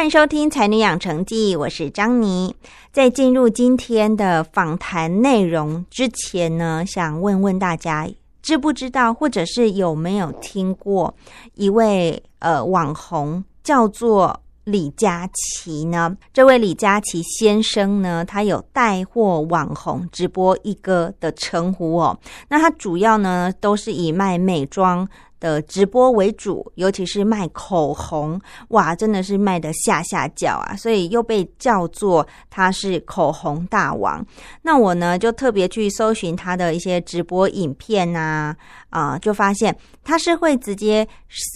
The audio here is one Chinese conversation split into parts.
欢迎收听《才女养成记》，我是张妮。在进入今天的访谈内容之前呢，想问问大家，知不知道，或者是有没有听过一位呃网红叫做李佳琦呢？这位李佳琦先生呢，他有带货网红、直播一哥的称呼哦。那他主要呢，都是以卖美妆。的直播为主，尤其是卖口红，哇，真的是卖的下下叫啊！所以又被叫做他是口红大王。那我呢，就特别去搜寻他的一些直播影片呐，啊，就发现他是会直接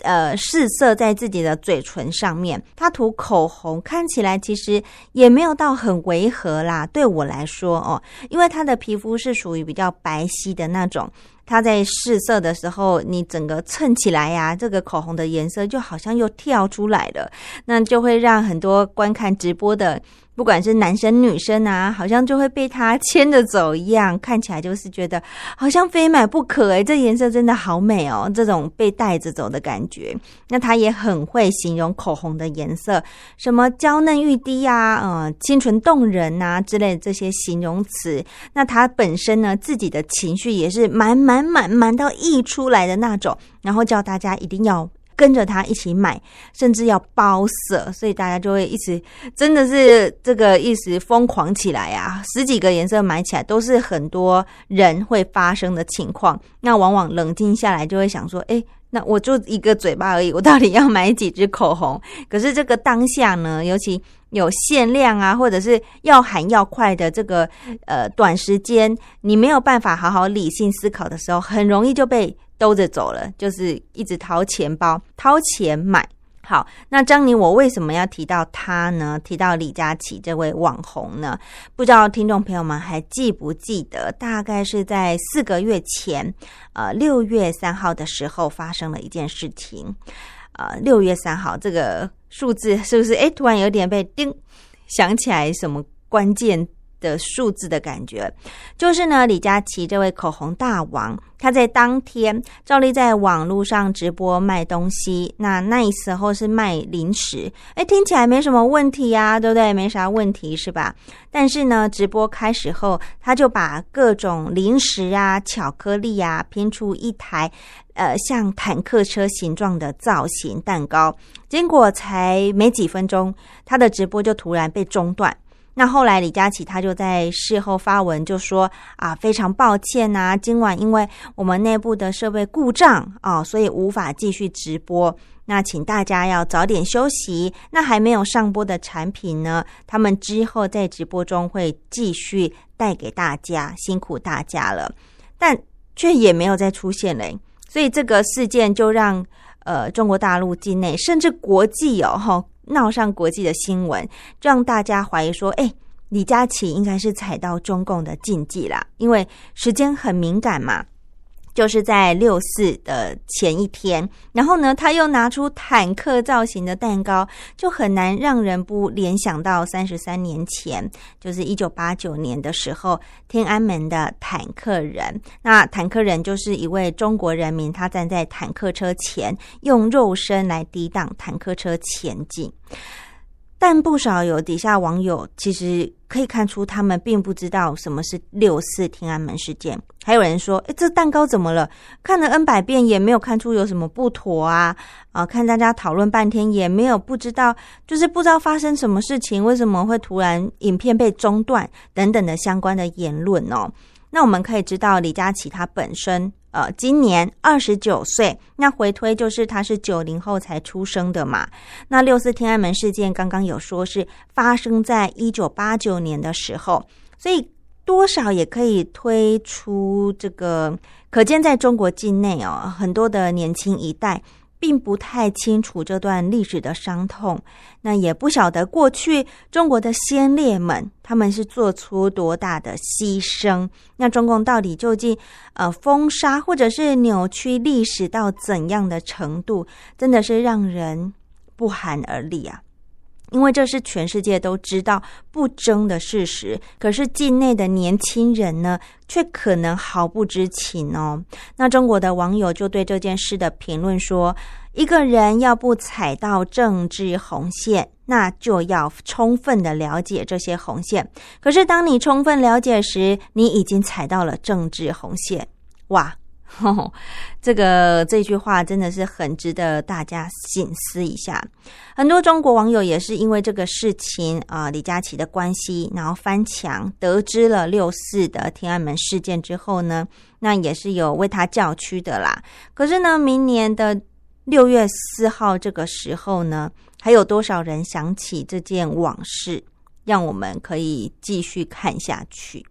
呃试色在自己的嘴唇上面。他涂口红看起来其实也没有到很违和啦，对我来说哦，因为他的皮肤是属于比较白皙的那种。它在试色的时候，你整个蹭起来呀，这个口红的颜色就好像又跳出来了，那就会让很多观看直播的。不管是男生女生啊，好像就会被他牵着走一样，看起来就是觉得好像非买不可诶，这颜色真的好美哦，这种被带着走的感觉。那他也很会形容口红的颜色，什么娇嫩欲滴啊，呃，清纯动人啊之类的这些形容词。那他本身呢，自己的情绪也是满满满满到溢出来的那种，然后叫大家一定要。跟着他一起买，甚至要包色，所以大家就会一直真的是这个一时疯狂起来啊！十几个颜色买起来都是很多人会发生的情况。那往往冷静下来就会想说：，哎，那我就一个嘴巴而已，我到底要买几支口红？可是这个当下呢，尤其有限量啊，或者是要喊要快的这个呃短时间，你没有办法好好理性思考的时候，很容易就被。兜着走了，就是一直掏钱包、掏钱买。好，那张宁，我为什么要提到他呢？提到李佳琦这位网红呢？不知道听众朋友们还记不记得？大概是在四个月前，呃，六月三号的时候发生了一件事情。呃，六月三号这个数字是不是？哎，突然有点被叮想起来什么关键？的数字的感觉，就是呢，李佳琦这位口红大王，他在当天照例在网络上直播卖东西。那那时候是卖零食，哎，听起来没什么问题呀，对不对？没啥问题是吧？但是呢，直播开始后，他就把各种零食啊、巧克力啊拼出一台呃像坦克车形状的造型蛋糕，结果才没几分钟，他的直播就突然被中断。那后来李佳琦他就在事后发文就说啊，非常抱歉呐，今晚因为我们内部的设备故障啊，所以无法继续直播。那请大家要早点休息。那还没有上播的产品呢，他们之后在直播中会继续带给大家，辛苦大家了。但却也没有再出现嘞，所以这个事件就让呃中国大陆境内甚至国际哦哈。闹上国际的新闻，让大家怀疑说：“哎，李佳琦应该是踩到中共的禁忌啦，因为时间很敏感嘛。”就是在六四的前一天，然后呢，他又拿出坦克造型的蛋糕，就很难让人不联想到三十三年前，就是一九八九年的时候，天安门的坦克人。那坦克人就是一位中国人民，他站在坦克车前，用肉身来抵挡坦克车前进。但不少有底下网友其实可以看出，他们并不知道什么是六四天安门事件。还有人说：“哎，这蛋糕怎么了？看了 N 百遍也没有看出有什么不妥啊！啊，看大家讨论半天也没有不知道，就是不知道发生什么事情，为什么会突然影片被中断等等的相关的言论哦。”那我们可以知道李佳琦他本身呃今年二十九岁，那回推就是他是九零后才出生的嘛。那六四天安门事件刚刚有说是发生在一九八九年的时候，所以多少也可以推出这个，可见在中国境内哦，很多的年轻一代。并不太清楚这段历史的伤痛，那也不晓得过去中国的先烈们他们是做出多大的牺牲。那中共到底究竟呃封杀或者是扭曲历史到怎样的程度，真的是让人不寒而栗啊！因为这是全世界都知道不争的事实，可是境内的年轻人呢，却可能毫不知情哦。那中国的网友就对这件事的评论说：“一个人要不踩到政治红线，那就要充分的了解这些红线。可是当你充分了解时，你已经踩到了政治红线。”哇！这个这句话真的是很值得大家醒思一下。很多中国网友也是因为这个事情啊，李佳琦的关系，然后翻墙得知了六四的天安门事件之后呢，那也是有为他叫屈的啦。可是呢，明年的六月四号这个时候呢，还有多少人想起这件往事，让我们可以继续看下去。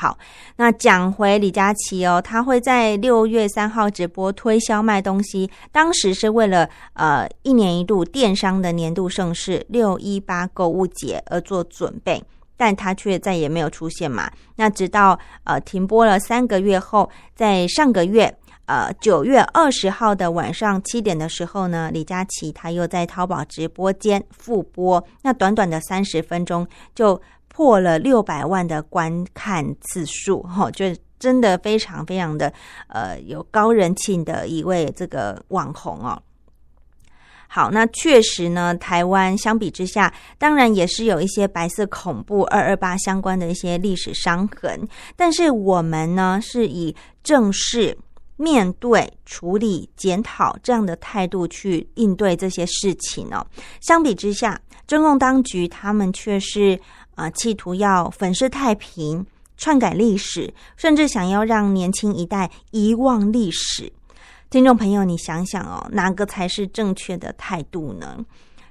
好，那讲回李佳琦哦，他会在六月三号直播推销卖东西，当时是为了呃一年一度电商的年度盛事六一八购物节而做准备，但他却再也没有出现嘛。那直到呃停播了三个月后，在上个月呃九月二十号的晚上七点的时候呢，李佳琦他又在淘宝直播间复播，那短短的三十分钟就。破了六百万的观看次数，哈，就真的非常非常的呃有高人气的一位这个网红哦。好，那确实呢，台湾相比之下，当然也是有一些白色恐怖二二八相关的一些历史伤痕，但是我们呢是以正视、面对、处理、检讨这样的态度去应对这些事情哦。相比之下，中共当局他们却是。啊，企图要粉饰太平、篡改历史，甚至想要让年轻一代遗忘历史。听众朋友，你想想哦，哪个才是正确的态度呢？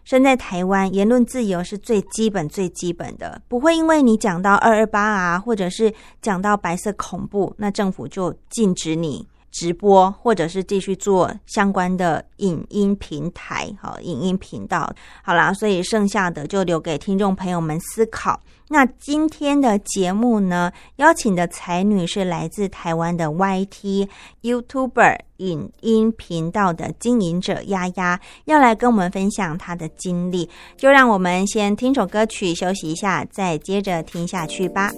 身在台湾，言论自由是最基本、最基本的，不会因为你讲到二二八啊，或者是讲到白色恐怖，那政府就禁止你。直播，或者是继续做相关的影音平台，好，影音频道，好啦，所以剩下的就留给听众朋友们思考。那今天的节目呢，邀请的才女是来自台湾的 YT YouTuber 影音频道的经营者丫丫，要来跟我们分享她的经历。就让我们先听首歌曲休息一下，再接着听下去吧。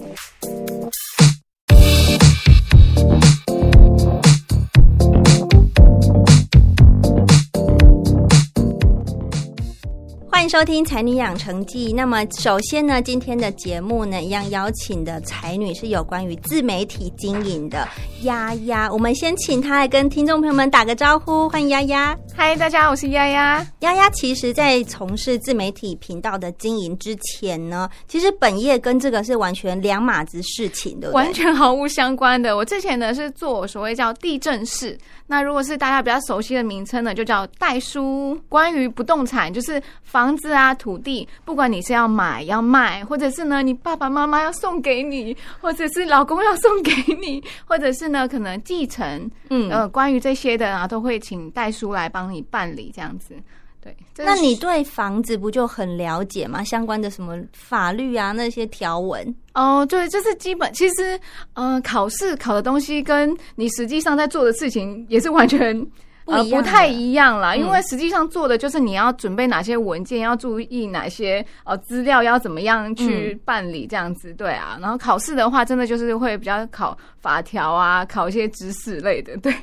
欢迎收听《才女养成记》。那么，首先呢，今天的节目呢，一样邀请的才女是有关于自媒体经营的丫丫。我们先请她来跟听众朋友们打个招呼。欢迎丫丫！嗨，大家好，我是丫丫。丫丫其实，在从事自媒体频道的经营之前呢，其实本业跟这个是完全两码子事情的，完全毫无相关的。我之前呢是做所谓叫地震室，那如果是大家比较熟悉的名称呢，就叫代书。关于不动产，就是房。房子啊，土地，不管你是要买要卖，或者是呢，你爸爸妈妈要送给你，或者是老公要送给你，或者是呢，可能继承，嗯呃，关于这些的啊，都会请代书来帮你办理这样子。对，那你对房子不就很了解吗？相关的什么法律啊，那些条文？哦，对，这是基本。其实，呃，考试考的东西跟你实际上在做的事情也是完全。呃，不太一样啦，因为实际上做的就是你要准备哪些文件，要注意哪些呃资料，要怎么样去办理这样子，对啊。然后考试的话，真的就是会比较考法条啊，考一些知识类的，对。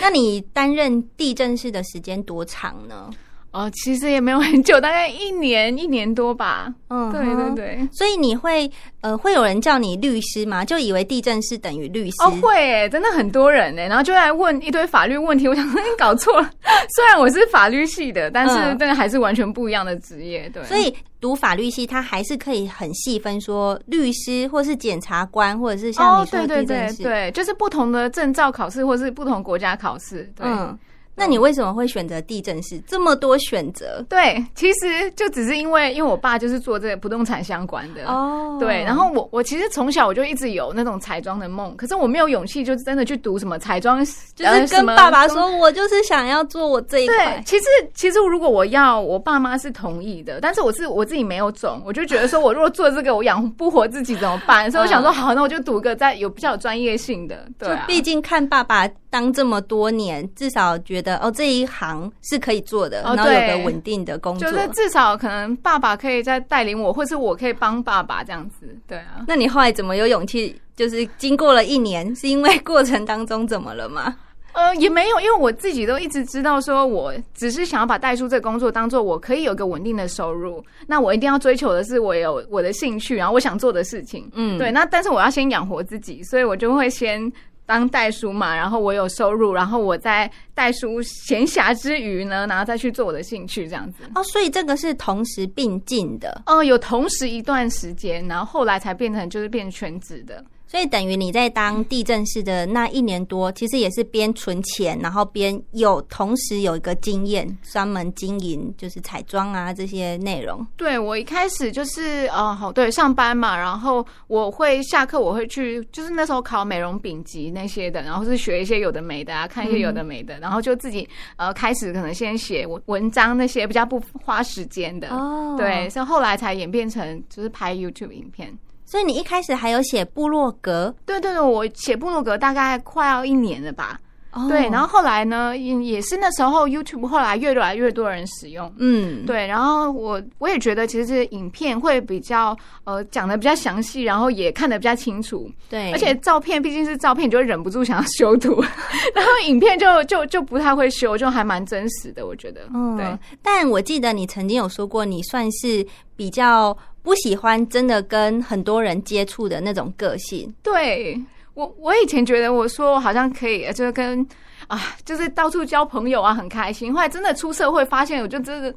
那你担任地震师的时间多长呢？哦，其实也没有很久，大概一年一年多吧。嗯，对对。对。所以你会呃，会有人叫你律师吗？就以为地震是等于律师？哦，会诶，真的很多人呢，然后就来问一堆法律问题。我想说你搞错了，虽然我是法律系的，但是嗯真的还是完全不一样的职业。对，所以读法律系，他还是可以很细分说律师，或是检察官，或者是像哦你，说对对的地震师。对对，就是不同的证照考试，或是不同国家考试。对。嗯，那你为什么会选择地震师？这么多选择对，其实就只是因为，因为我爸就是做这个不动产相关的，哦对，然后我我其实从小我就一直有那种彩妆的梦，可是我没有勇气，就是真的去读什么彩妆，就是跟爸爸说，我就是想要做我这一对块，。其实其实如果我要，我爸妈是同意的，但是我是我自己没有种，我就觉得说我如果做这个，我养不活自己怎么办？所以我想说，好，那我就读个在有比较有专业性的，对、啊，就毕竟看爸爸当这么多年，至少觉得哦这一行是可以做的，哦然后有个稳定的工作。就是至少可能爸爸可以再带领我，或是我可以帮爸爸这样子，对啊。那你后来怎么有勇气？就是经过了一年，是因为过程当中怎么了吗？呃，也没有，因为我自己都一直知道，说我只是想要把代书这个工作当做我可以有个稳定的收入。那我一定要追求的是我有我的兴趣，然后我想做的事情。嗯对。那但是我要先养活自己，所以我就会先当代书嘛，然后我有收入，然后我在代书闲暇之余呢，然后再去做我的兴趣，这样子。哦，所以这个是同时并进的，呃，有同时一段时间，然后后来才变成就是变全职的。所以等于你在当地震师的那一年多，其实也是边存钱，然后边有同时有一个经验，专门经营就是彩妆啊这些内容。对我一开始就是呃，好对上班嘛，然后我会下课我会去，就是那时候考美容丙级那些的，然后是学一些有的没的啊，看一些有的没的，然后就自己呃开始可能先写文文章那些比较不花时间的，哦对，所以后来才演变成就是拍 YouTube 影片。所以你一开始还有写部落格，对对对，我写部落格大概快要一年了吧。哦。对，然后后来呢，也也是那时候 YouTube 后来越来越多人使用，嗯，对，然后我我也觉得其实影片会比较呃讲的比较详细，然后也看得比较清楚，对，而且照片毕竟是照片，你就会忍不住想要修图，然后影片就就就不太会修，就还蛮真实的，我觉得。嗯，对，但我记得你曾经有说过，你算是比较不喜欢真的跟很多人接触的那种个性。对我我以前觉得我说我好像可以，就是跟啊，就是到处交朋友啊，很开心。后来真的出社会，发现我就真的。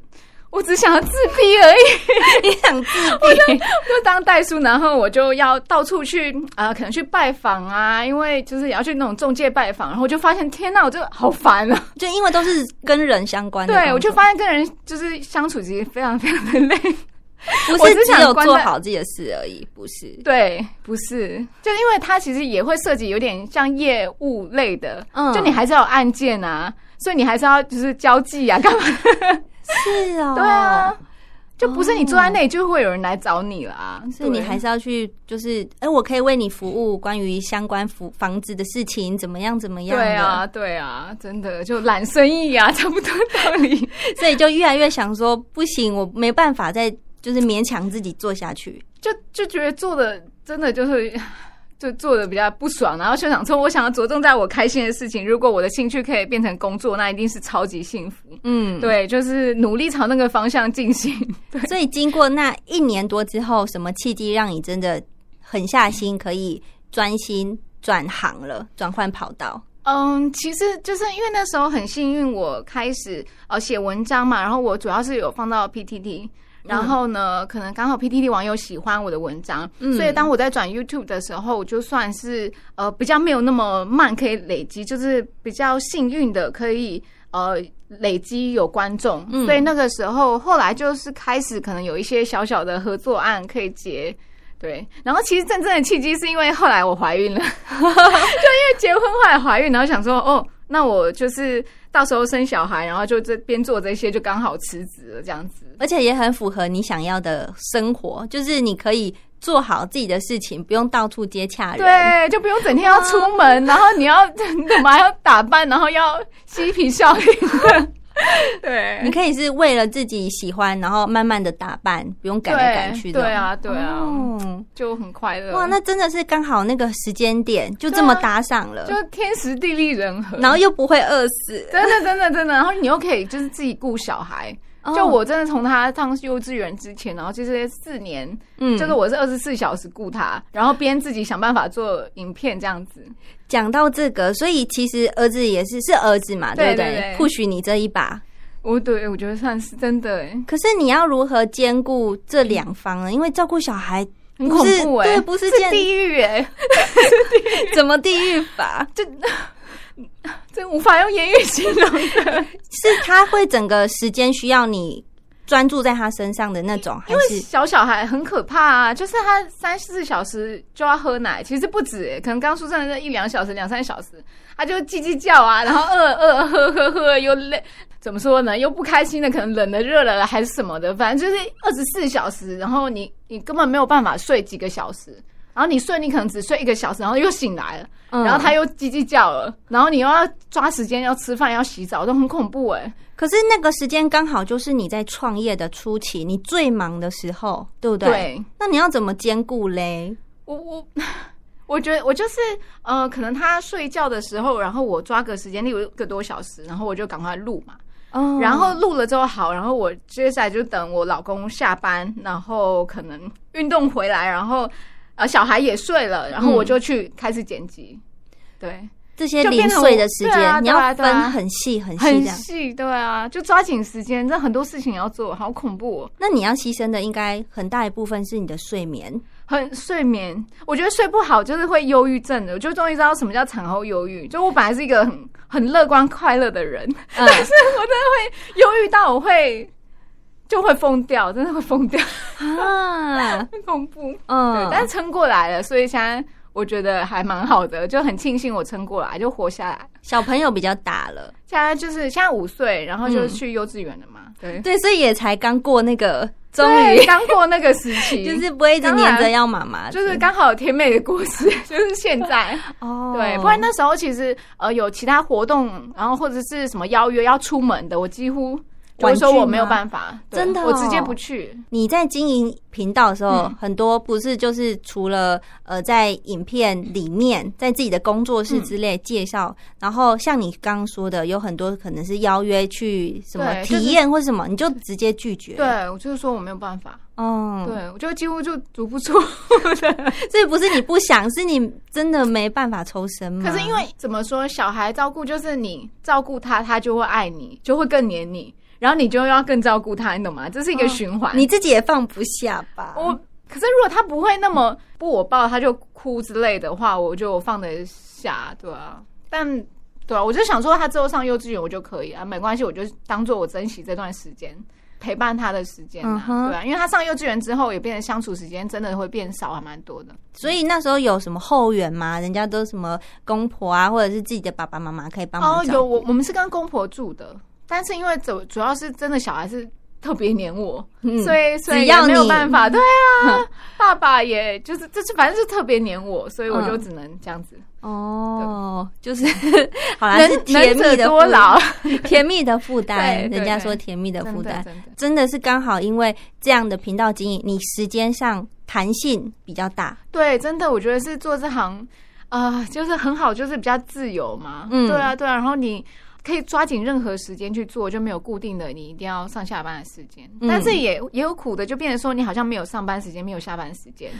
我只想要自闭而已，你想自闭？就当代书，然后我就要到处去啊、呃可能去拜访啊，因为就是也要去那种中介拜访，然后我就发现天呐，我真的好烦啊！就因为都是跟人相关的，对，我就发现跟人就是相处其实非常非常的累。不我只是只有想做好自己的事而已，不是。对，不是，就因为它其实也会涉及有点像业务类的，嗯就你还是要有案件啊，所以你还是要就是交际啊，干嘛？是哦，对啊，就不是你坐在那里就会有人来找你啦所以你还是要去，就是，哎、我可以为你服务，关于相关房房子的事情，怎么样怎么样，对啊，对啊，真的就懒生意啊，差不多道理。所以就越来越想说，不行，我没办法再就是勉强自己做下去。就就觉得做的真的就是。就做的比较不爽，然后就想说，我想要着重在我开心的事情。如果我的兴趣可以变成工作，那一定是超级幸福。嗯，对，就是努力朝那个方向进行。对，所以经过那一年多之后，什么契机让你真的狠下心，可以专心转行了，转换跑道？嗯，其实就是因为那时候很幸运，我开始呃写文章嘛，然后我主要是有放到 PTT。然后呢，可能刚好 PTT 网友喜欢我的文章，嗯所以当我在转 YouTube 的时候，我就算是呃比较没有那么慢，可以累积，就是比较幸运的可以呃累积有观众。嗯所以那个时候，后来就是开始可能有一些小小的合作案可以接。对，然后其实真正的契机是因为后来我怀孕了，就因为结婚后来怀孕，然后想说哦，那我就是到时候生小孩，然后就这边做这些，就刚好辞职了这样子。而且也很符合你想要的生活，就是你可以做好自己的事情，不用到处接洽人。对，就不用整天要出门，然后你要你 干嘛要打扮，然后要嬉皮笑脸的。对，你可以是为了自己喜欢，然后慢慢的打扮，不用赶来赶去的。对啊，对啊，嗯就很快乐。哇，那真的是刚好那个时间点就这么搭上了，就天时地利人和，然后又不会饿死。真的真的真的，然后你又可以就是自己顾小孩。哦就我真的从他上幼稚园之前，然后其实四年，嗯就是我是二十四小时顾他，然后边自己想办法做影片这样子。讲到这个，所以其实儿子也是是儿子嘛，对不对不许你这一把。我对我觉得算是真的哎，可是你要如何兼顾这两方呢？因为照顾小孩很恐怖哎，对，不是地狱哎，怎么地狱法？这这无法用言语形容的。是他会整个时间需要你专注在他身上的那种，因为小小孩很可怕啊，就是他三四小时就要喝奶，其实不止欸，可能刚出生的那一两小时、两三小时，他就叽叽叫啊，然后饿饿喝喝喝又累，怎么说呢？又不开心的，可能冷的、热了还是什么的，反正就是二十四小时，然后你你根本没有办法睡几个小时。然后你睡，你可能只睡一个小时，然后又醒来了，嗯然后他又叽叽叫了，然后你又要抓时间要吃饭、要洗澡，都很恐怖哎。可是那个时间刚好就是你在创业的初期，你最忙的时候，对不对？对，那你要怎么兼顾嘞？我我 我觉得我就是呃，可能他睡觉的时候，然后我抓个时间，例如一个多小时，然后我就赶快录嘛。哦然后录了之后好，然后我接下来就等我老公下班，然后可能运动回来，然后呃小孩也睡了，然后我就去开始剪辑。对，这些零碎的时间，你要分很细很细很。细，对啊，就抓紧时间，这很多事情要做，好恐怖、哦。那你要牺牲的应该很大一部分是你的睡眠。很睡眠，我觉得睡不好就是会忧郁症的。我就终于知道什么叫产后忧郁。就我本来是一个很很乐观快乐的人，嗯，但是我真的会忧郁到我会就会疯掉，真的会疯掉，啊，很 恐怖。对，嗯，但是撑过来了，所以现在我觉得还蛮好的，就很庆幸我撑过来，就活下来。小朋友比较大了，现在就是现在五岁，然后就是嗯去幼稚园了嘛。对，对，所以也才刚过那个，终对于刚过那个时期，就是不会一直黏着要妈妈，就是刚好甜美的故事，就是现在。哦，对，不然那时候其实呃有其他活动，然后或者是什么邀约要出门的，我几乎就会说我没有办法，真的哦我直接不去。你在经营频道的时候，嗯很多不是就是除了呃在影片里面，在自己的工作室之类介绍，然后像你刚刚说的，有很多可能是邀约去什么体验或什么，你就直接拒绝。，对，我就是说我没有办法，嗯，对我就几乎就足不出。所以不是你不想，是你真的没办法抽身吗？可是因为怎么说，小孩照顾就是你照顾他，他就会爱你，就会更黏你，然后你就要更照顾他，你懂吗？这是一个循环。你自己也放不下吧？我可是如果他不会那么不我抱他就哭之类的话，我就放得下，对啊。但对啊，我就想说他之后上幼稚园我就可以啊，没关系，我就当做我珍惜这段时间陪伴他的时间啊，对啊，因为他上幼稚园之后也变得相处时间真的会变少，还蛮多的。所以那时候有什么后援吗？人家都什么公婆啊，或者是自己的爸爸妈妈可以帮忙哦，有我我们是跟公婆住的，但是因为主主要是真的小孩是特别黏我，嗯所以所以也没有办法，对啊，爸爸也就是就是反正就特别黏我，所以我就嗯只能这样子。哦，就是 好啦，能是甜蜜的负多劳，甜蜜的负担。人家说甜蜜的负担，真的真的是刚好因为这样的频道经营，你时间上弹性比较大。对，真的，我觉得是做这行，啊，就是很好，就是比较自由嘛。嗯对啊，对啊，然后你。可以抓紧任何时间去做，就没有固定的你一定要上下班的时间。嗯但是也也有苦的，就变成说你好像没有上班时间，没有下班时间，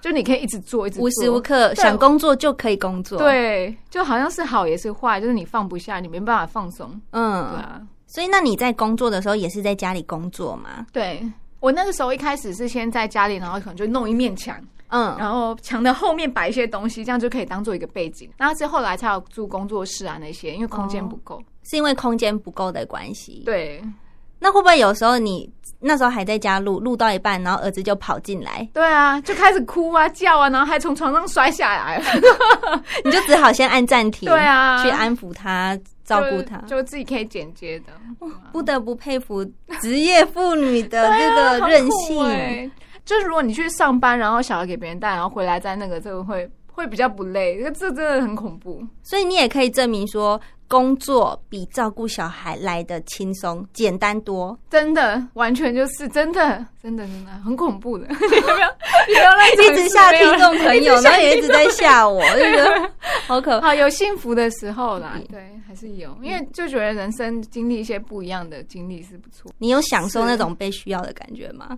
就你可以一直做，一直做无时无刻想工作就可以工作。，对，就好像是好也是坏，就是你放不下，你没办法放松。嗯对嗯，啊，所以那你在工作的时候也是在家里工作吗？对我那个时候一开始是先在家里，然后可能就弄一面墙，嗯，然后墙的后面摆一些东西，这样就可以当做一个背景。然后是后来才有住工作室啊那些，因为空间不够。是因为空间不够的关系。，对那会不会有时候你那时候还在家录，录到一半，然后儿子就跑进来，对啊，就开始哭啊叫啊，然后还从床上摔下来了，你就只好先按暂停，对啊去安抚他，照顾他。就就自己可以剪接的，不得不佩服职业妇女的这对啊个韧很酷性。欸就是如果你去上班，然后小孩给别人带，然后回来再那个，这个会会比较不累，这这真的很恐怖。所以你也可以证明说，工作比照顾小孩来的轻松、简单多。真的，完全就是真的，真的，真的很恐怖的。你不要，你不要乱一直吓听众朋友，然后也一直在吓我，就觉得好可怕。好，有幸福的时候啦，对，还是有，因为就觉得人生经历一些不一样的经历是不错。你有享受那种被需要的感觉吗？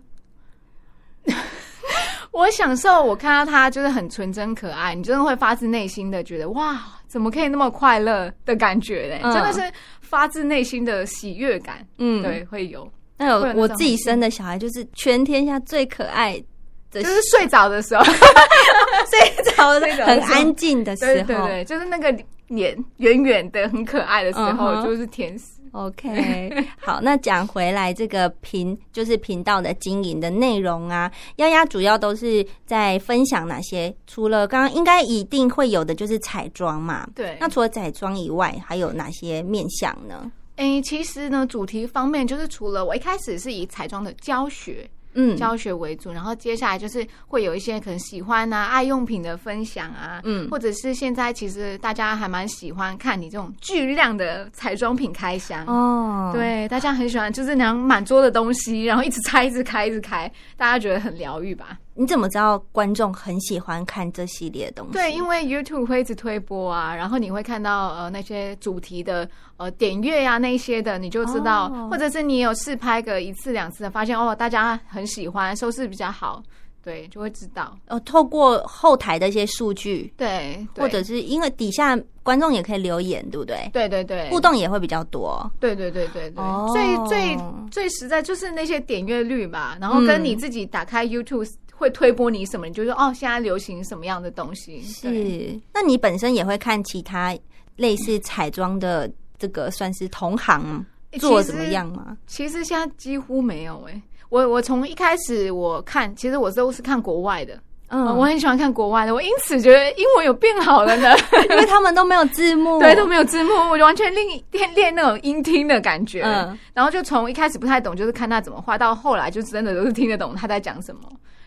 我享受，我看到他就是很纯真可爱，你真的会发自内心的觉得哇，怎么可以那么快乐的感觉嘞？真的是发自内心的喜悦感。嗯，对，会有。那有我自己生的小孩，就是全天下最可爱的，就是睡着的时候，睡着那个很安静的时候，对对，就是那个脸圆圆的、很可爱的时候，就是天使。OK，好，那讲回来，这个频就是频道的经营的内容啊，丫丫主要都是在分享哪些？除了刚刚应该一定会有的，就是彩妆嘛。对，那除了彩妆以外，还有哪些面向呢？诶，其实呢，主题方面就是除了我一开始是以彩妆的教学。嗯，教学为主，然后接下来就是会有一些可能喜欢啊爱用品的分享啊，嗯，或者是现在其实大家还蛮喜欢看你这种巨量的彩妆品开箱。哦，对，大家很喜欢，就是那样满桌的东西，然后一直拆，一直开，一直开，大家觉得很疗愈吧。你怎么知道观众很喜欢看这系列的东西？对，因为 YouTube 会一直推播啊，然后你会看到呃那些主题的呃点阅呀那些的，你就知道，或者是你有试拍个一次两次，发现哦大家很喜欢，收视比较好，对，就会知道。呃，透过后台的一些数据，对，或者是因为底下观众也可以留言，对不对？对对对，互动也会比较多。对对对对对，最最最实在就是那些点阅率嘛，然后跟你自己打开 YouTube。会推波你什么？你就说哦，现在流行什么样的东西？是，那你本身也会看其他类似彩妆的这个算是同行做怎么样吗？其实现在几乎没有哎，我我从一开始我看，其实我都是看国外的，嗯，我很喜欢看国外的，我因此觉得英文有变好了呢，因为他们都没有字幕，对，都没有字幕，我就完全练练练那种音听的感觉，嗯，然后就从一开始不太懂，就是看他怎么画，到后来就真的都是听得懂他在讲什么。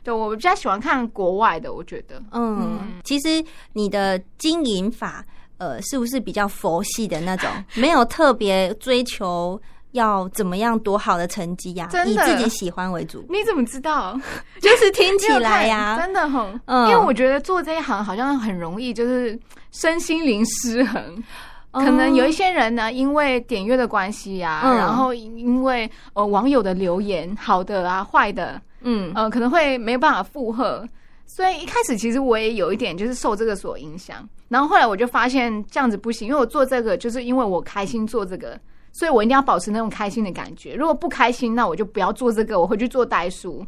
对，我比较喜欢看国外的，我觉得，嗯，其实你的经营法，呃，是不是比较佛系的那种？没有特别追求要怎么样多好的成绩呀？以自己喜欢为主。你怎么知道？就是听起来呀，真的很，嗯，因为我觉得做这一行好像很容易，就是身心灵失衡。可能有一些人呢，因为点阅的关系呀，然后因为呃网友的留言，好的啊，坏的。嗯呃，可能会没有办法负荷，所以一开始其实我也有一点就是受这个所影响，然后后来我就发现这样子不行，因为我做这个就是因为我开心做这个，所以我一定要保持那种开心的感觉。如果不开心，那我就不要做这个，我回去做代数。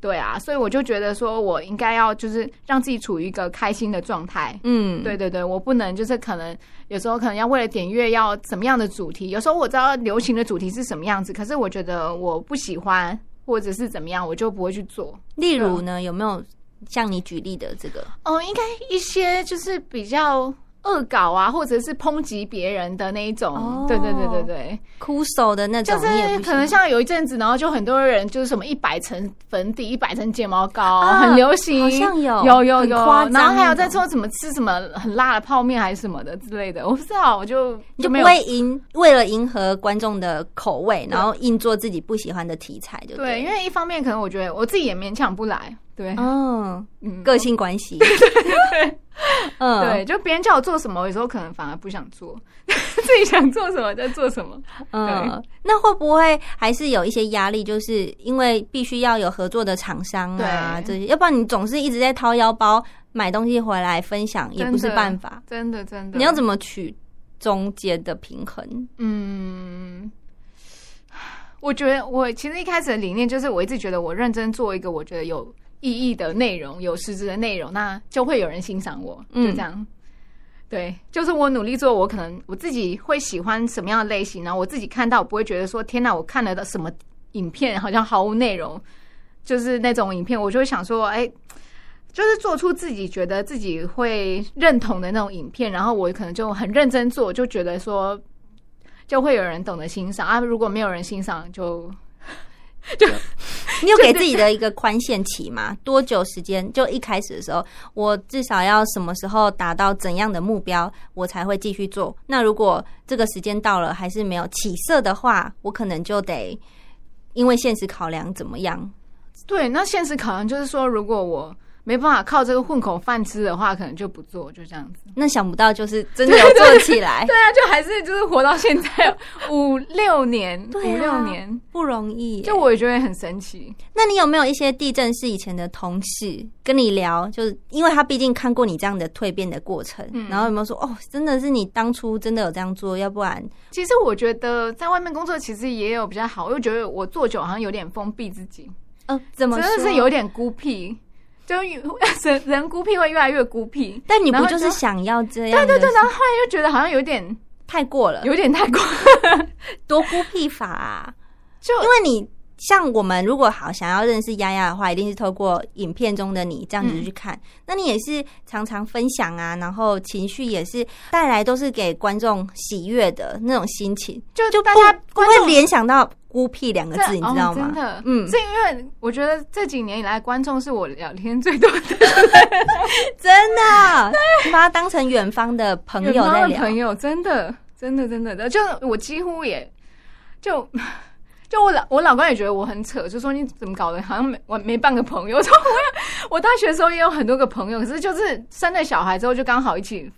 对啊，所以我就觉得说我应该要就是让自己处于一个开心的状态。嗯，对对对，我不能就是可能有时候可能要为了点阅要怎么样的主题，有时候我知道流行的主题是什么样子，可是我觉得我不喜欢。或者是怎么样，我就不会去做。例如呢，有没有像你举例的这个？哦，应该一些就是比较。恶搞啊，或者是抨击别人的那一种，对对对对对，哭手的那种，就是可能像有一阵子，然后就很多人就是什么一百层粉底、一百层睫毛膏，很流行，好像有有有有，然后还有在说什么吃什么很辣的泡面还是什么的之类的，我不知道，我就就不会迎为了迎合观众的口味，然后硬做自己不喜欢的题材，就对，因为一方面可能我觉得我自己也勉强不来。对，嗯，个性关系，对，嗯，对，就别人叫我做什么，有时候可能反而不想做，自己想做什么在做什么。嗯，那会不会还是有一些压力？就是因为必须要有合作的厂商啊，这些，要不然你总是一直在掏腰包买东西回来分享，也不是办法。真的，真的，你要怎么取中间的平衡？嗯，我觉得我其实一开始的理念就是，我一直觉得我认真做一个，我觉得有。意义的内容，有实质的内容，那就会有人欣赏我，就这样。对，就是我努力做，我可能我自己会喜欢什么样的类型，然后我自己看到，不会觉得说天哪，我看了的什么影片好像毫无内容，就是那种影片，我就会想说，哎，就是做出自己觉得自己会认同的那种影片，然后我可能就很认真做，就觉得说就会有人懂得欣赏啊。如果没有人欣赏，就就 你有给自己的一个宽限期吗？多久时间？就一开始的时候，我至少要什么时候达到怎样的目标，我才会继续做？那如果这个时间到了还是没有起色的话，我可能就得因为现实考量怎么样？对，那现实考量就是说，如果我没办法靠这个混口饭吃的话，可能就不做，就这样子。那想不到就是真的有做起来，对啊，就还是就是活到现在五六年，啊五六年，不容易。就我也觉得很神奇。那你有没有一些地震是以前的同事跟你聊，就是因为他毕竟看过你这样的蜕变的过程，嗯然后有没有说哦，真的是你当初真的有这样做，要不然其实我觉得在外面工作其实也有比较好，我又觉得我做久好像有点封闭自己，嗯怎么真的是有点孤僻，就 人人孤僻会越来越孤僻。但你不就是想要这样？对对对，然后后来又觉得好像有点太过了，有点太过，多孤僻法啊！就因为你像我们如果好想要认识丫丫的话，一定是透过影片中的你这样子去看。那你也是常常分享啊，然后情绪也是带来都是给观众喜悦的那种心情，就就大家不不会观众联想到孤僻两个字，你知道哦、吗？真的，嗯是因为我觉得这几年以来，观众是我聊天最多的 真的，你把它当成远方的朋友在聊。的朋友，真的，真的，真的的，就我几乎也就。就我老我老公也觉得我很扯，就说你怎么搞的，好像没我没半个朋友。说 我有我大学的时候也有很多个朋友，可是就是生了小孩之后就刚好一起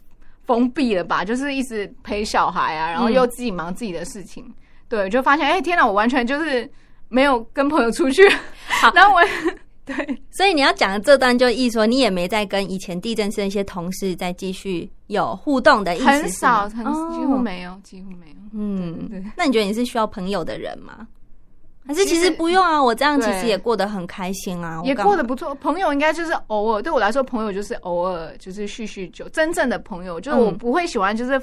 封闭了吧，就是一直陪小孩啊，然后又自己忙自己的事情。对，就发现哎、天哪，我完全就是没有跟朋友出去。然后 我对所以你要讲的这段，就意思说你也没在跟以前地震室的一些同事再继续有互动的意思，很少，很哦几乎没有，几乎没有。嗯那你觉得你是需要朋友的人吗？还是其实不用啊？我这样其实也过得很开心啊，也过得不错。朋友应该就是偶尔，对我来说，朋友就是偶尔就是叙叙旧。真正的朋友，就是我嗯不会喜欢就是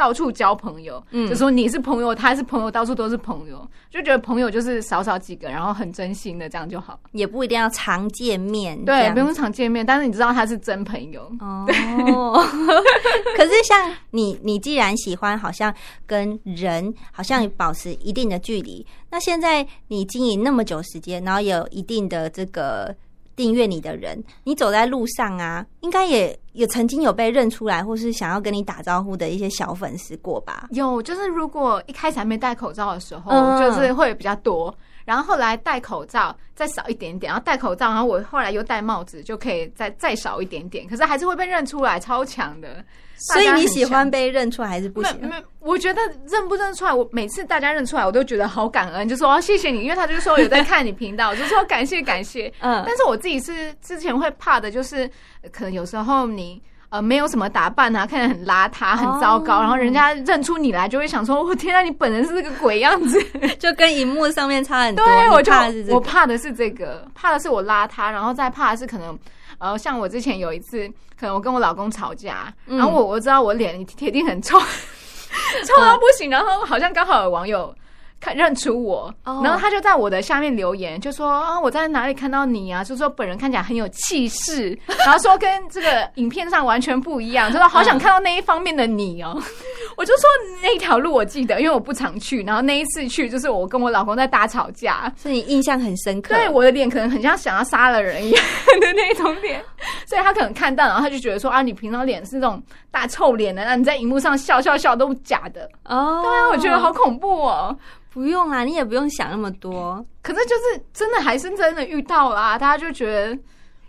到处交朋友，嗯就说你是朋友，他是朋友，到处都是朋友，就觉得朋友就是少少几个，然后很真心的这样就好。也不一定要常见面，这对，样不用常见面，但是你知道他是真朋友。哦，可是像你，你既然喜欢，好像跟人好像保持一定的距离。那现在你经营那么久时间，然后有一定的这个订阅你的人，你走在路上啊，应该也也曾经有被认出来，或是想要跟你打招呼的一些小粉丝过吧？有，就是如果一开始还没戴口罩的时候，嗯就是会比较多。然后后来戴口罩再少一点点，然后戴口罩，然后我后来又戴帽子，就可以再再少一点点。可是还是会被认出来，超强的。所以你喜欢被认出来还是不喜欢？没没，我觉得认不认出来，我每次大家认出来，我都觉得好感恩，就说哦谢谢你，因为他就说有在看你频道，我就说感谢感谢。嗯但是我自己是之前会怕的，就是呃可能有时候你呃没有什么打扮啊，看起来很邋遢、很糟糕，哦然后人家认出你来，就会想说：“我天啊，你本人是这个鬼样子。就跟荧幕上面差很”多。对，我就怕的是这个我怕的是这个，怕的是我邋遢，然后再怕的是可能。呃，像我之前有一次，可能我跟我老公吵架，嗯然后我我知道我脸铁定很臭，臭到不行，然后好像刚好有网友看认出我，哦然后他就在我的下面留言，就说啊我在哪里看到你啊，就说本人看起来很有气势，然后说跟这个影片上完全不一样，就说 好想看到那一方面的你哦。我就说那条路我记得，因为我不常去，然后那一次去就是我跟我老公在大吵架，所以你印象很深刻。对，我的脸可能很像想要杀了人一样的那种脸，所以他可能看到，然后他就觉得说啊，你平常脸是那种大臭脸的，那你在荧幕上笑笑笑都是假的，哦，对啊，我觉得好恐怖哦。不用啊，你也不用想那么多。可是就是真的还是真的遇到啦，大家就觉得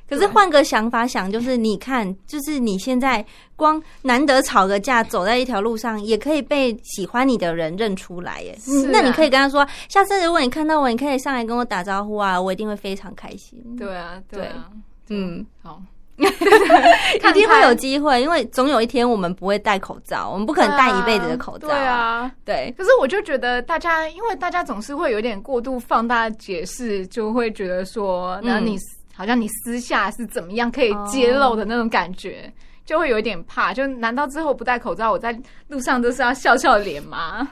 可是换个想法想，就是你看，就是你现在光难得吵个架，走在一条路上，也可以被喜欢你的人认出来耶。那你可以跟他说，下次如果你看到我，你可以上来跟我打招呼啊，我一定会非常开心。对啊，对啊，嗯，好，一定会有机会，因为总有一天我们不会戴口罩，我们不可能戴一辈子的口罩。对，啊。对，可是我就觉得大家，因为大家总是会有点过度放大解释，就会觉得说，那嗯你、好像你私下是怎么样可以揭露的那种感觉。就会有一点怕，就难道之后不戴口罩，我在路上都是要笑笑脸吗？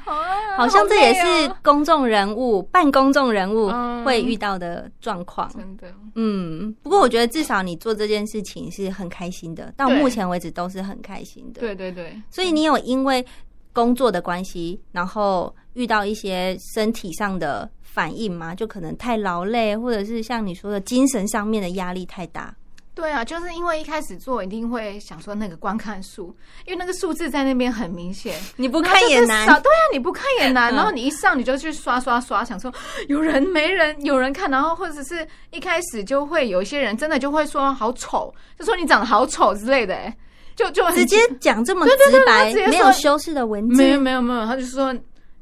好像这也是哦公众人物、半公众人物嗯会遇到的状况。真的，嗯，不过我觉得至少你做这件事情是很开心的，到目前为止都是很开心的。，对对对，所以你有因为工作的关系，然后遇到一些身体上的反应吗？就可能太劳累，或者是像你说的精神上面的压力太大。对啊，就是因为一开始做一定会想说那个观看数，因为那个数字在那边很明显，你不看也难。对啊，你不看也难。然后你一上你就去刷刷刷，想说有人没人有人看，然后或者是一开始就会有一些人真的就会说好丑，就说你长得好丑之类的，哎，就就直接讲这么直白，没有修饰的文字，没有没有没有，他就说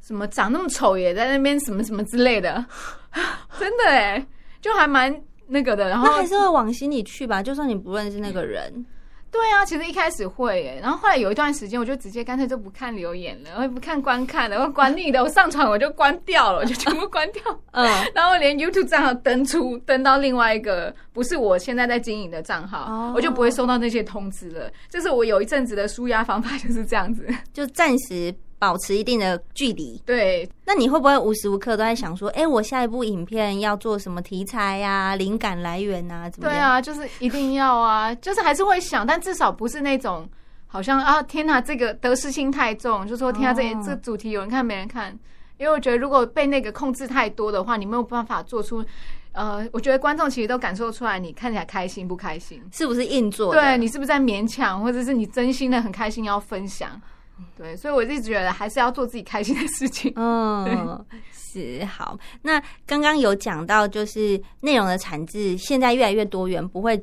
什么长那么丑也在那边什么什么之类的，真的哎，就还蛮。那个的，然后那还是会往心里去吧，就算你不认识那个人。对啊，其实一开始会诶，然后后来有一段时间，我就直接干脆就不看留言了，我也不看观看了，我管你的，我上传我就关掉了，我就全部关掉。嗯，然后连 YouTube 账号登出，登到另外一个不是我现在在经营的账号，我就不会收到那些通知了。就是我有一阵子的舒压方法，就是这样子，就暂时。保持一定的距离。对，那你会不会无时无刻都在想说，哎，我下一部影片要做什么题材呀？灵感来源啊？怎么？对啊，就是一定要啊，就是还是会想，但至少不是那种好像啊，天哪，这个得失心太重，就说天哪，这这主题有人看没人看？因为我觉得如果被那个控制太多的话，你没有办法做出。呃，我觉得观众其实都感受出来，你看起来开心不开心？是不是硬做？对你是不是在勉强，或者是你真心的很开心要分享？对，所以我一直觉得还是要做自己开心的事情。嗯，是好。那刚刚有讲到，就是内容的产值现在越来越多元，不会。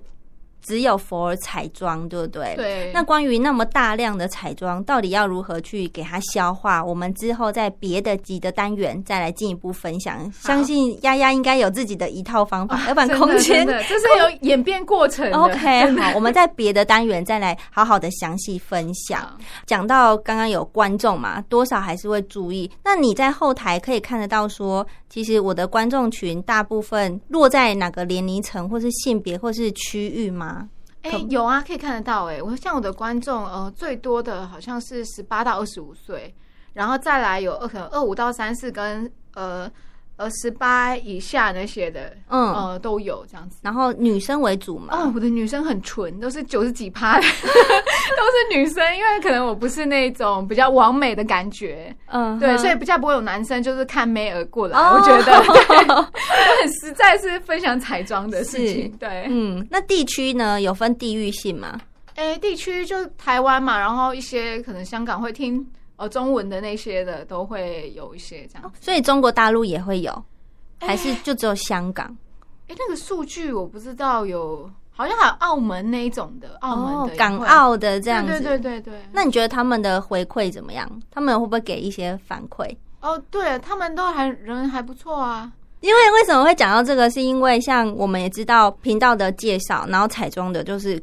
只有佛尔彩妆，对不对？对。那关于那么大量的彩妆，到底要如何去给它消化？我们之后在别的集的单元再来进一步分享。相信丫丫应该有自己的一套方法，要不然空间 这是有演变过程。OK，好，我们在别的单元再来好好的详细分享。讲到刚刚有观众嘛，多少还是会注意。那你在后台可以看得到，说其实我的观众群大部分落在哪个年龄层，或是性别，或是区域吗？哎，有啊，可以看得到。哎，我像我的观众，呃，最多的好像是十八到二十五岁，然后再来有二可能二五到三四跟呃。呃，十八以下那些的，嗯，呃，都有这样子。然后女生为主嘛。哦，我的女生很纯，都是九十几趴的，都是女生。因为可能我不是那种比较完美的感觉，嗯，对，所以比较不会有男生就是看妹而过来。我觉得 我很实在，是分享彩妆的事情。对，嗯，那地区呢有分地域性吗？哎，地区就台湾嘛，然后一些可能香港会听。哦，中文的那些的都会有一些这样，所以中国大陆也会有，还是就只有香港？哎，那个数据我不知道，有好像还有澳门那一种的，澳门的港澳的这样子，对对对对。那你觉得他们的回馈怎么样？他们会不会给一些反馈？哦，对他们都还人还不错啊。因为为什么会讲到这个？是因为像我们也知道频道的介绍，然后彩妆的就是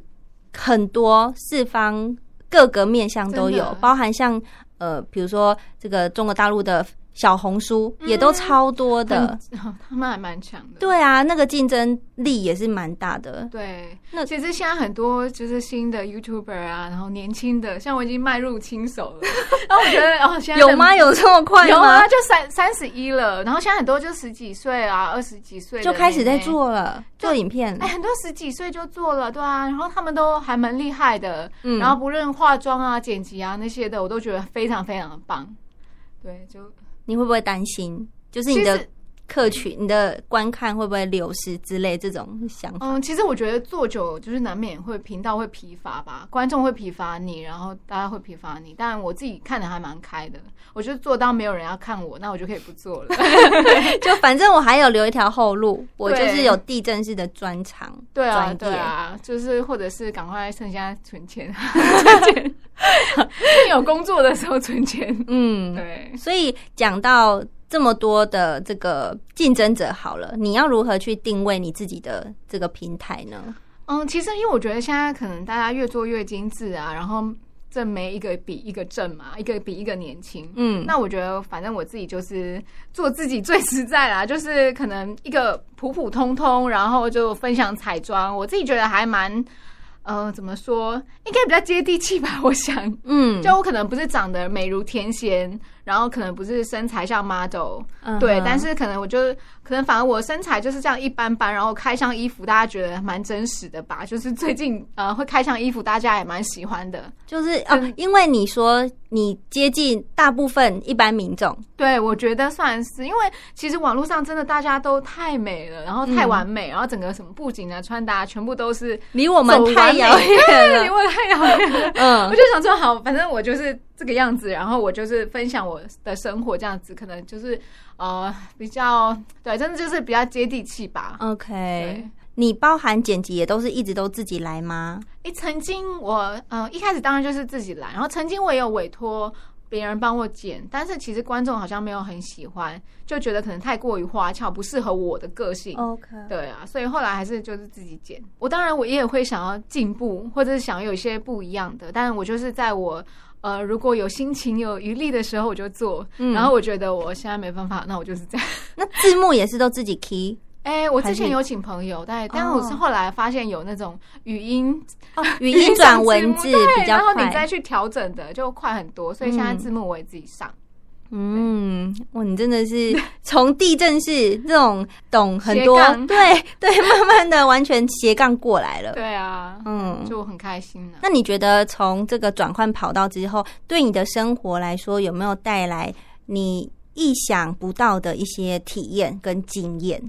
很多四方各个面向都有，包含像。呃，比如说这个中国大陆的小红书也都超多的，他们还蛮强的。对啊，那个竞争力也是蛮大的。对，那其实现在很多就是新的 YouTuber 啊，然后年轻的，像我已经迈入轻手了。然 后我觉得哦，现在有吗？有这么快吗？有啊，就三三十一了。然后现在很多就十几岁啊，二十几岁就开始在做了，做影片。哎，很多十几岁就做了，对啊。然后他们都还蛮厉害的。嗯。然后不论化妆啊、剪辑啊那些的，我都觉得非常非常的棒。对，就。你会不会担心？就是你的客群、你的观看会不会流失之类这种想法？嗯，其实我觉得做久就是难免会频道会疲乏吧，观众会疲乏你，然后大家会疲乏你。但我自己看的还蛮开的，我就做到没有人要看我，那我就可以不做了。就反正我还有留一条后路，我就是有地震式的专长。对啊，对啊，就是或者是赶快趁现在存钱，存钱。有工作的时候存钱，嗯，对。所以讲到这么多的这个竞争者，好了，你要如何去定位你自己的这个平台呢？嗯，其实因为我觉得现在可能大家越做越精致啊，然后正媒一个比一个正嘛，一个比一个年轻。嗯，那我觉得反正我自己就是做自己最实在啦，就是可能一个普普通通，然后就分享彩妆，我自己觉得还蛮。呃，怎么说？应该比较接地气吧，我想。嗯，就我可能不是长得美如天仙，然后可能不是身材像 model，、对，但是可能我就可能反而我身材就是这样一般般，然后开箱衣服大家觉得蛮真实的吧，就是最近呃会开箱衣服，大家也蛮喜欢的。就是哦，因为你说你接近大部分一般民众，对，我觉得算是，因为其实网络上真的大家都太美了，然后太完美，然后整个什么布景啊、穿搭全部都是离我们太遥远了 离了。我太遥远了。我 嗯，就想说，好，反正我就是这个样子，然后我就是分享我的生活这样子，可能就是呃比较对，真的就是比较接地气吧。OK，你包含剪辑也都是一直都自己来吗？诶，曾经我呃一开始当然就是自己来，然后曾经我也有委托别人帮我剪，但是其实观众好像没有很喜欢，就觉得可能太过于花俏，不适合我的个性。OK，对啊，所以后来还是就是自己剪。我当然我也会想要进步，或者是想有一些不一样的，但是我就是在我呃如果有心情有余力的时候我就做。嗯然后我觉得我现在没办法，那我就是这样。那字幕也是都自己 key 哎、我之前有请朋友，但但哦我是后来发现有那种语音哦，语音转文字比较然后你再。去调整的就快很多，所以现在嗯字幕我也自己上。嗯，哇，你真的是 从地震式这种懂很多对对，慢慢的完全斜杠过来了。对啊，嗯，就很开心呢、那你觉得从这个转换跑道之后，对你的生活来说，有没有带来你意想不到的一些体验跟经验？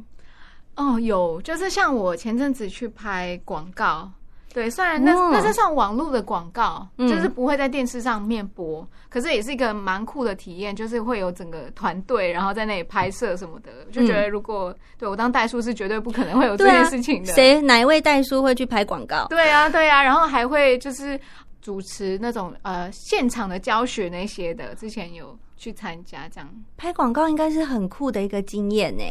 哦，有，就是像我前阵子去拍广告，对，虽然那、哦那是上网络的广告，嗯就是不会在电视上面播，可是也是一个蛮酷的体验，就是会有整个团队，然后在那里拍摄什么的，就觉得如果、对我当代书是绝对不可能会有这件事情的。谁哪一位代书会去拍广告？对啊，对啊，然后还会就是主持那种呃现场的教学那些的，之前有去参加这样。拍广告应该是很酷的一个经验呢。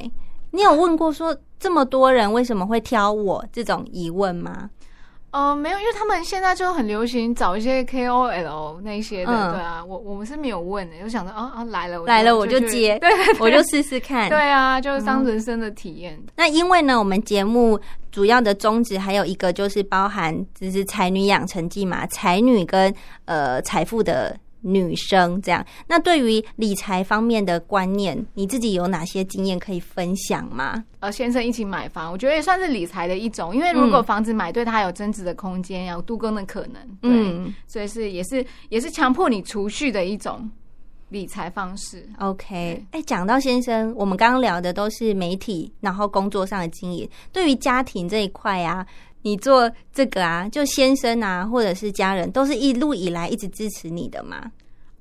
你有问过说这么多人为什么会挑我这种疑问吗？呃，没有，因为他们现在就很流行找一些 KOL 那一些的，嗯对啊，我我们是没有问的，就想着哦哦来了，我来了我就接 对我就试试看。对啊，就是当人生的体验。那因为呢，我们节目主要的宗旨还有一个就是包含就是才女养成记嘛，才女跟呃财富的女生这样。那对于理财方面的观念，你自己有哪些经验可以分享吗？呃，先生一起买房，我觉得也算是理财的一种，因为如果嗯房子买对，它有增值的空间，有都更的可能，对，嗯所以是也是也是强迫你储蓄的一种理财方式。，OK。哎，讲到先生，我们刚刚聊的都是媒体，然后工作上的经营。对于家庭这一块啊，你做这个啊，就先生啊，或者是家人，都是一路以来一直支持你的吗？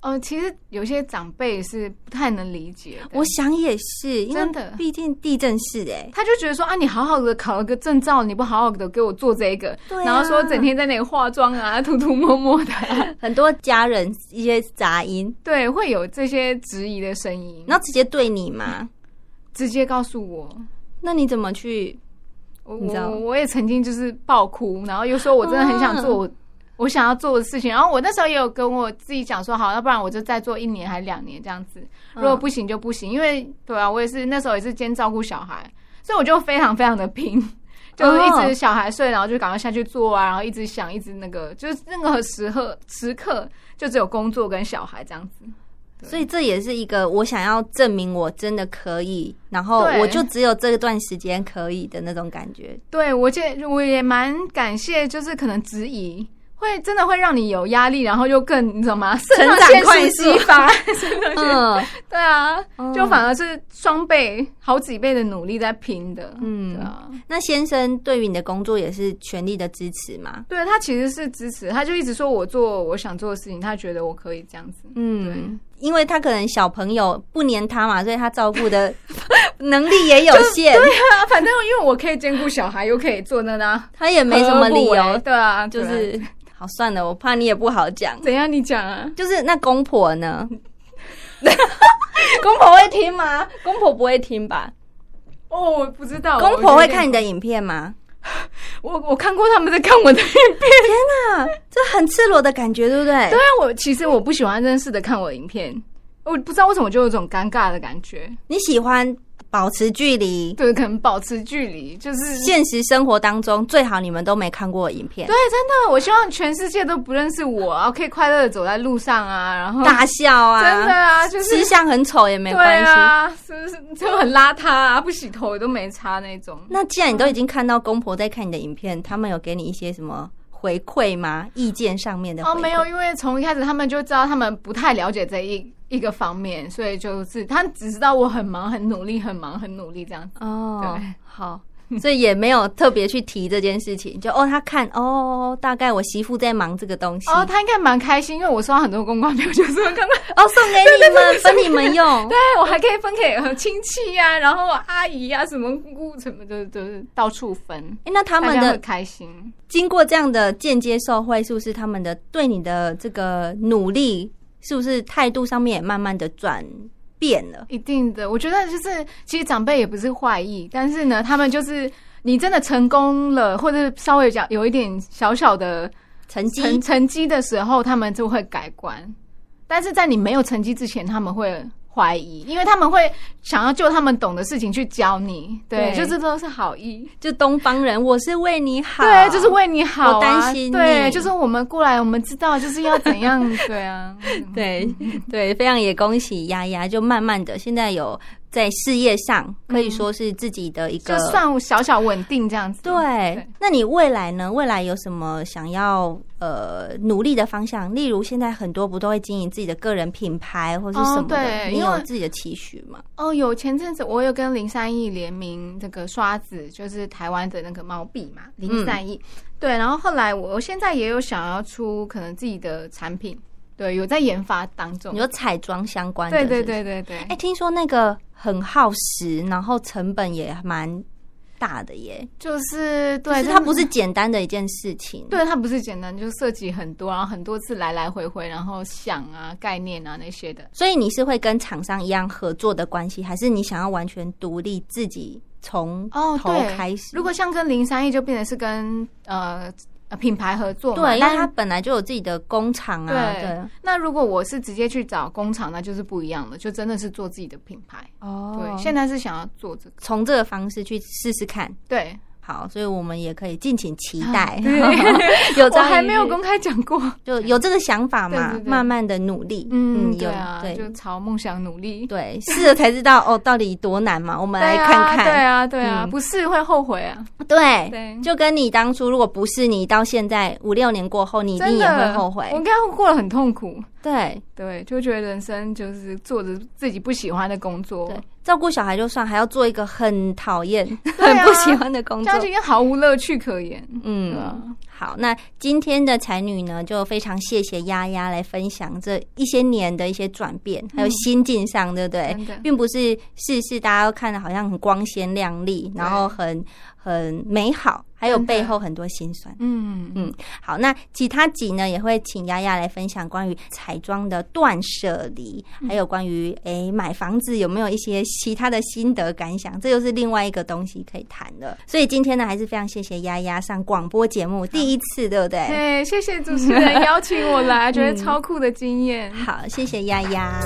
呃，其实有些长辈是不太能理解，我想也是，因为真的。毕竟地震是哎、他就觉得说啊，你好好的考了个证照，你不好好的给我做这个，然后说整天在那里化妆啊，涂涂抹抹的啊、很多家人一些杂音，对，会有这些质疑的声音，然后直接对你嘛，直接告诉我，那你怎么去？我你知道我我也曾经就是爆哭，然后又说我真的很想做我、我想要做的事情，然后我那时候也有跟我自己讲说，好，要不然我就再做一年还两年这样子，如果不行就不行，因为对啊，我也是那时候也是兼照顾小孩，所以我就非常非常的拼。就是一直小孩睡，然后就赶快下去做啊，然后一直想，一直那个，就是任何时刻时刻就只有工作跟小孩这样子。所以这也是一个我想要证明我真的可以，然后我就只有这段时间可以的那种感觉。对我这我也蛮感谢，就是可能质疑会真的会让你有压力，然后又更你知道吗？成长快速激发，真的是嗯对啊，哦就反而是双倍、好几倍的努力在拼的。嗯那先生对于你的工作也是全力的支持吗？对他其实是支持，他就一直说我做我想做的事情，他觉得我可以这样子。嗯，因为他可能小朋友不黏他嘛，所以他照顾的 能力也有限，对啊，反正因为我可以兼顾小孩，又可以做那那，他也没什么理由为对啊，就是好算了，我怕你也不好讲。怎样？你讲啊？就是那公婆呢？公婆会听吗？公婆不会听吧？哦，我不知道，公婆会看你的。的影片吗？我我看过他们在看我的影片。天哪，这很赤裸的感觉，对不对？对啊，我其实我不喜欢认识的看我的影片，我不知道为什么就有一种尴尬的感觉。你喜欢保持距离。对，可能保持距离，就是现实生活当中，最好你们都没看过影片对，，真的，我希望全世界都不认识我啊，可以快乐的走在路上啊，然后大笑啊，真的啊，就是吃相很丑也没对关系。啊，是不是就很邋遢啊，不洗头也都没擦那种。那既然你都已经看到公婆在看你的影片，他们有给你一些什么回馈吗？意见上面的哦，没有，因为从一开始他们就知道他们不太了解这一一个方面，所以就是他只知道我很忙、很努力、很忙、很努力这样子。哦对，好，所以也没有特别去提这件事情，就哦，他看哦，大概我媳妇在忙这个东西，哦，他应该蛮开心，因为我收到很多公关票，就是刚刚 哦送给你们，分你们用对。我还可以分给呃亲戚呀、然后阿姨呀、什么姑姑什么的，就是到处分。哎，那他们的开心，经过这样的间接受贿，是不是他们的对你的这个努力，是不是态度上面也慢慢的转变了？一定的。我觉得就是，其实长辈也不是坏意，但是呢，他们就是你真的成功了，或者稍微讲有一点小小的成绩成成绩的时候，他们就会改观。但是在你没有成绩之前，他们会怀疑，因为他们会想要就他们懂的事情去教你。对，对就这都是好意。就东方人，我是为你好，对，就是为你好、啊，我担心你对，就是我们过来，我们知道就是要怎样。对啊，对对，非常也恭喜丫丫，就慢慢的现在有在事业上可以说是自己的一个就算小小稳定这样子。对。那你未来呢？未来有什么想要呃努力的方向？例如现在很多不都会经营自己的个人品牌或是什么对你有自己的期许吗？哦，有前阵子我有跟林善义联名这个刷子，就是台湾的那个毛笔嘛，林善义。对，然后后来我我现在也有想要出可能自己的产品，对，有在研发当中有。彩妆相关的，对对。对对对，哎、听说那个很耗时，然后成本也蛮大的耶。就是对，就是它不是简单的一件事情。对，它不是简单，就设计很多，然后很多次来来回回，然后想啊、概念啊那些的。所以你是会跟厂商一样合作的关系，还是你想要完全独立自己从头哦对开始？如果像跟零三亿，就变成是跟呃呃品牌合作嘛，对，因为但它本来就有自己的工厂啊，对对，那如果我是直接去找工厂，那就是不一样的，就真的是做自己的品牌。哦对，现在是想要做这个。从这个方式去试试看。对，好，所以我们也可以敬请期待。对 有我朝一日还没有公开讲过。就有这个想法嘛，慢慢的努力。嗯，有对啊，对就朝梦想努力。对，试了才知道哦，到底多难嘛。我们来对看看。啊，对啊，对啊，嗯不试会后悔啊。对对就跟你当初如果不是你，到现在五六年过后，你一定也会后悔我。应该会过得很痛苦。对对，就觉得人生就是做着自己不喜欢的工作，对，照顾小孩就算，还要做一个很讨厌、啊很不喜欢的工作这样。就应该毫无乐趣可言。嗯好，那今天的才女呢，就非常谢谢丫丫来分享这一些年的一些转变，还有心境上，对不对？并不是事事大家都看的好像很光鲜亮丽，然后很很美好，还有背后很多辛酸。嗯嗯，好，那其他集呢也会请丫丫来分享关于彩妆的断舍离，还有关于诶买房子有没有一些其他的心得感想，这又是另外一个东西可以谈的。所以今天呢，还是非常谢谢丫丫上广播节目第一次，对不对？对，谢谢主持人邀请我来，觉得超酷的经验。好，谢谢丫丫。